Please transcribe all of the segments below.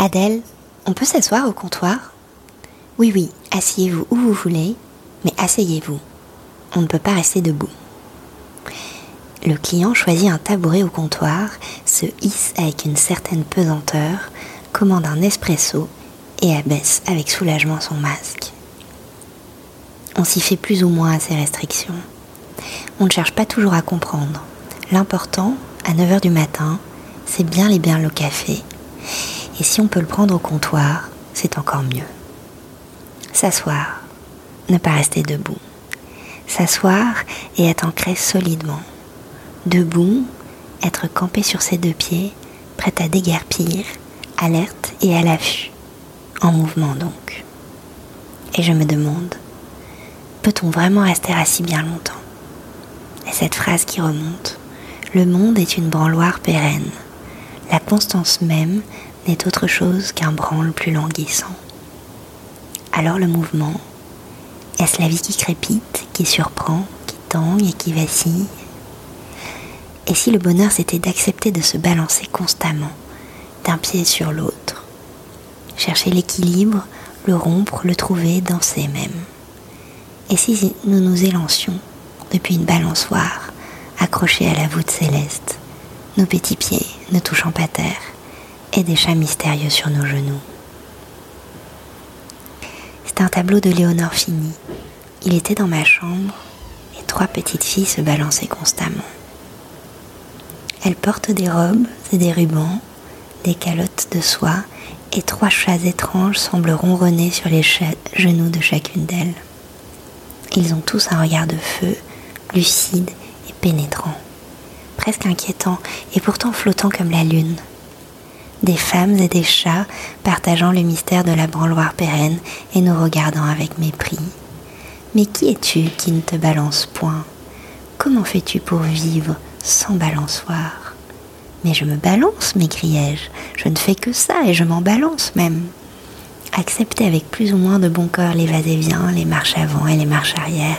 Adèle, on peut s'asseoir au comptoir? Oui, oui, asseyez-vous où vous voulez, mais asseyez-vous. On ne peut pas rester debout. Le client choisit un tabouret au comptoir, se hisse avec une certaine pesanteur, commande un espresso et abaisse avec soulagement son masque. On s'y fait plus ou moins à ses restrictions. On ne cherche pas toujours à comprendre. L'important, à 9h du matin, c'est bien les biens le café. Et si on peut le prendre au comptoir, c'est encore mieux. S'asseoir, ne pas rester debout. S'asseoir et être ancré solidement. Debout, être campé sur ses deux pieds, prêt à déguerpir, alerte et à l'affût. En mouvement donc. Et je me demande, peut-on vraiment rester assis bien longtemps? Et cette phrase qui remonte, le monde est une branloire pérenne. La constance même n'est autre chose qu'un branle plus languissant. Alors le mouvement, est-ce la vie qui crépite, qui surprend, qui tangue et qui vacille? Et si le bonheur c'était d'accepter de se balancer constamment, d'un pied sur l'autre Chercher l'équilibre, le rompre, le trouver, danser même? Et si nous nous élancions depuis une balançoire, accrochée à la voûte céleste, nos petits pieds ne touchant pas terre, et des chats mystérieux sur nos genoux C'est un tableau de Léonore Fini. Il était dans ma chambre et trois petites filles se balançaient constamment. Elles portent des robes et des rubans, des calottes de soie et trois chats étranges semblent ronronner sur les genoux de chacune d'elles. Ils ont tous un regard de feu, lucide et pénétrant, presque inquiétant et pourtant flottant comme la lune. Des femmes et des chats partageant le mystère de la branloire pérenne et nous regardant avec mépris. Mais qui es-tu qui ne te balance point? Comment fais-tu pour vivre sans balançoire? Mais je me balance, m'écriai-je. Je ne fais que ça et je m'en balance même. Accepter avec plus ou moins de bon cœur les va-et-vient, les marches avant et les marches arrière,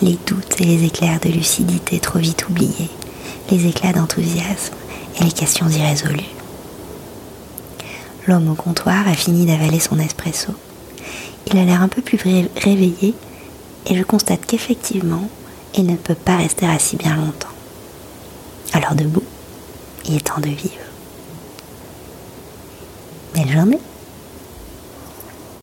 les doutes et les éclairs de lucidité trop vite oubliés, les éclats d'enthousiasme et les questions irrésolues. L'homme au comptoir a fini d'avaler son espresso. Il a l'air un peu plus réveillé et je constate qu'effectivement, il ne peut pas rester assis bien longtemps. Alors debout, il est temps de vivre. Belle journée